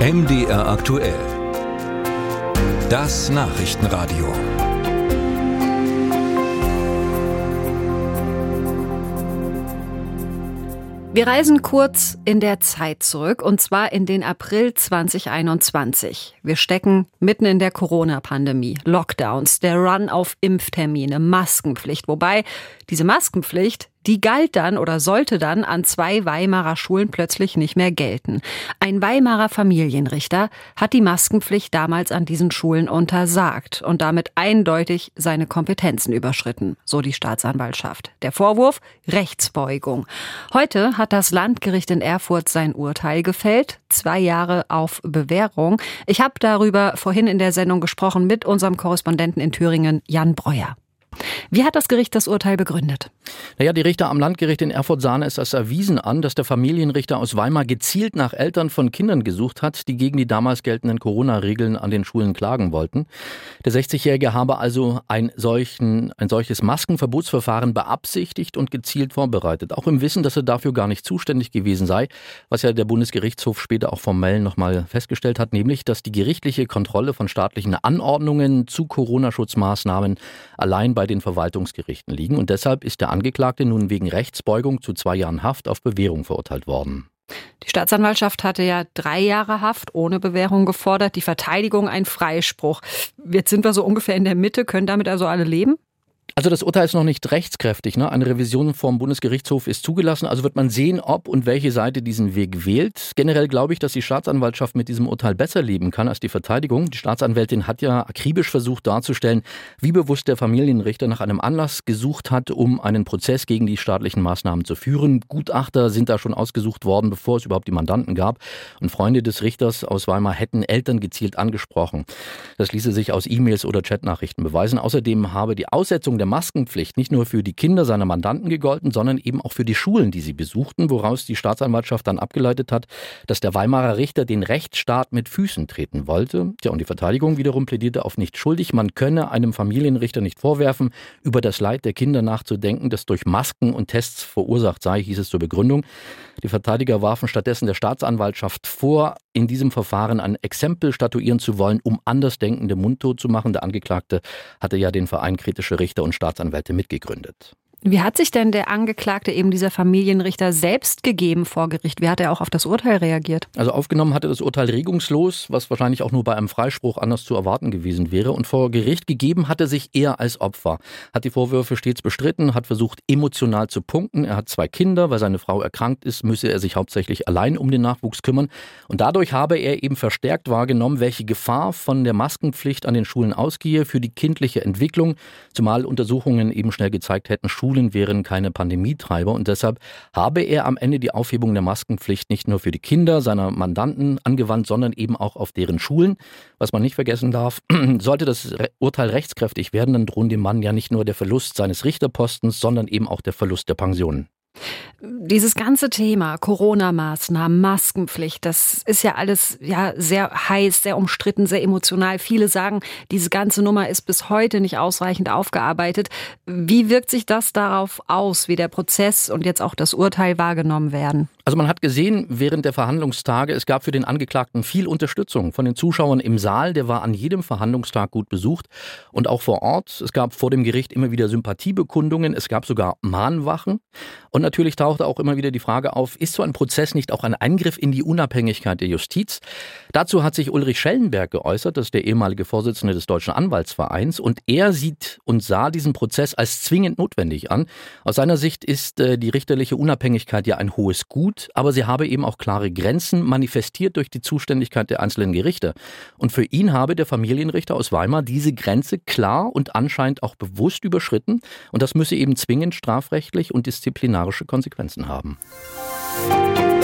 MDR aktuell. Das Nachrichtenradio. Wir reisen kurz in der Zeit zurück und zwar in den April 2021. Wir stecken mitten in der Corona-Pandemie, Lockdowns, der Run auf Impftermine, Maskenpflicht, wobei diese Maskenpflicht die galt dann oder sollte dann an zwei Weimarer Schulen plötzlich nicht mehr gelten. Ein Weimarer Familienrichter hat die Maskenpflicht damals an diesen Schulen untersagt und damit eindeutig seine Kompetenzen überschritten, so die Staatsanwaltschaft. Der Vorwurf Rechtsbeugung. Heute hat das Landgericht in Erfurt sein Urteil gefällt, zwei Jahre auf Bewährung. Ich habe darüber vorhin in der Sendung gesprochen mit unserem Korrespondenten in Thüringen, Jan Breuer. Wie hat das Gericht das Urteil begründet? Naja, die Richter am Landgericht in Erfurt sahen es als erwiesen an, dass der Familienrichter aus Weimar gezielt nach Eltern von Kindern gesucht hat, die gegen die damals geltenden Corona-Regeln an den Schulen klagen wollten. Der 60-Jährige habe also ein, solchen, ein solches Maskenverbotsverfahren beabsichtigt und gezielt vorbereitet, auch im Wissen, dass er dafür gar nicht zuständig gewesen sei, was ja der Bundesgerichtshof später auch formell nochmal festgestellt hat, nämlich, dass die gerichtliche Kontrolle von staatlichen Anordnungen zu Corona-Schutzmaßnahmen allein bei den Verwaltungsgerichten liegen und deshalb ist der Angeklagte nun wegen Rechtsbeugung zu zwei Jahren Haft auf Bewährung verurteilt worden. Die Staatsanwaltschaft hatte ja drei Jahre Haft ohne Bewährung gefordert, die Verteidigung ein Freispruch. Jetzt sind wir so ungefähr in der Mitte, können damit also alle leben? Also das Urteil ist noch nicht rechtskräftig. Ne? Eine Revision vom Bundesgerichtshof ist zugelassen. Also wird man sehen, ob und welche Seite diesen Weg wählt. Generell glaube ich, dass die Staatsanwaltschaft mit diesem Urteil besser leben kann als die Verteidigung. Die Staatsanwältin hat ja akribisch versucht darzustellen, wie bewusst der Familienrichter nach einem Anlass gesucht hat, um einen Prozess gegen die staatlichen Maßnahmen zu führen. Gutachter sind da schon ausgesucht worden, bevor es überhaupt die Mandanten gab. Und Freunde des Richters aus Weimar hätten Eltern gezielt angesprochen. Das ließe sich aus E-Mails oder Chatnachrichten beweisen. Außerdem habe die Aussetzung der Maskenpflicht nicht nur für die Kinder seiner Mandanten gegolten, sondern eben auch für die Schulen, die sie besuchten, woraus die Staatsanwaltschaft dann abgeleitet hat, dass der Weimarer Richter den Rechtsstaat mit Füßen treten wollte. Ja, und die Verteidigung wiederum plädierte auf nicht schuldig. Man könne einem Familienrichter nicht vorwerfen, über das Leid der Kinder nachzudenken, das durch Masken und Tests verursacht sei, hieß es zur Begründung. Die Verteidiger warfen stattdessen der Staatsanwaltschaft vor, in diesem Verfahren ein Exempel statuieren zu wollen, um Andersdenkende mundtot zu machen. Der Angeklagte hatte ja den Verein Kritische Richter und Staatsanwälte mitgegründet. Wie hat sich denn der Angeklagte, eben dieser Familienrichter, selbst gegeben vor Gericht? Wie hat er auch auf das Urteil reagiert? Also aufgenommen hatte das Urteil regungslos, was wahrscheinlich auch nur bei einem Freispruch anders zu erwarten gewesen wäre. Und vor Gericht gegeben hat er sich eher als Opfer. Hat die Vorwürfe stets bestritten, hat versucht, emotional zu punkten. Er hat zwei Kinder, weil seine Frau erkrankt ist, müsse er sich hauptsächlich allein um den Nachwuchs kümmern. Und dadurch habe er eben verstärkt wahrgenommen, welche Gefahr von der Maskenpflicht an den Schulen ausgehe für die kindliche Entwicklung, zumal Untersuchungen eben schnell gezeigt hätten, Schulen Schulen wären keine Pandemietreiber und deshalb habe er am Ende die Aufhebung der Maskenpflicht nicht nur für die Kinder seiner Mandanten angewandt, sondern eben auch auf deren Schulen. Was man nicht vergessen darf, sollte das Urteil rechtskräftig werden, dann drohen dem Mann ja nicht nur der Verlust seines Richterpostens, sondern eben auch der Verlust der Pensionen. Dieses ganze Thema Corona-Maßnahmen, Maskenpflicht, das ist ja alles ja sehr heiß, sehr umstritten, sehr emotional. Viele sagen, diese ganze Nummer ist bis heute nicht ausreichend aufgearbeitet. Wie wirkt sich das darauf aus, wie der Prozess und jetzt auch das Urteil wahrgenommen werden? Also man hat gesehen während der Verhandlungstage, es gab für den Angeklagten viel Unterstützung von den Zuschauern im Saal. Der war an jedem Verhandlungstag gut besucht und auch vor Ort. Es gab vor dem Gericht immer wieder Sympathiebekundungen. Es gab sogar Mahnwachen. Und natürlich tauchte auch immer wieder die Frage auf, ist so ein Prozess nicht auch ein Eingriff in die Unabhängigkeit der Justiz? Dazu hat sich Ulrich Schellenberg geäußert, das ist der ehemalige Vorsitzende des Deutschen Anwaltsvereins. Und er sieht und sah diesen Prozess als zwingend notwendig an. Aus seiner Sicht ist äh, die richterliche Unabhängigkeit ja ein hohes Gut aber sie habe eben auch klare Grenzen, manifestiert durch die Zuständigkeit der einzelnen Gerichte. Und für ihn habe der Familienrichter aus Weimar diese Grenze klar und anscheinend auch bewusst überschritten. Und das müsse eben zwingend strafrechtlich und disziplinarische Konsequenzen haben. Musik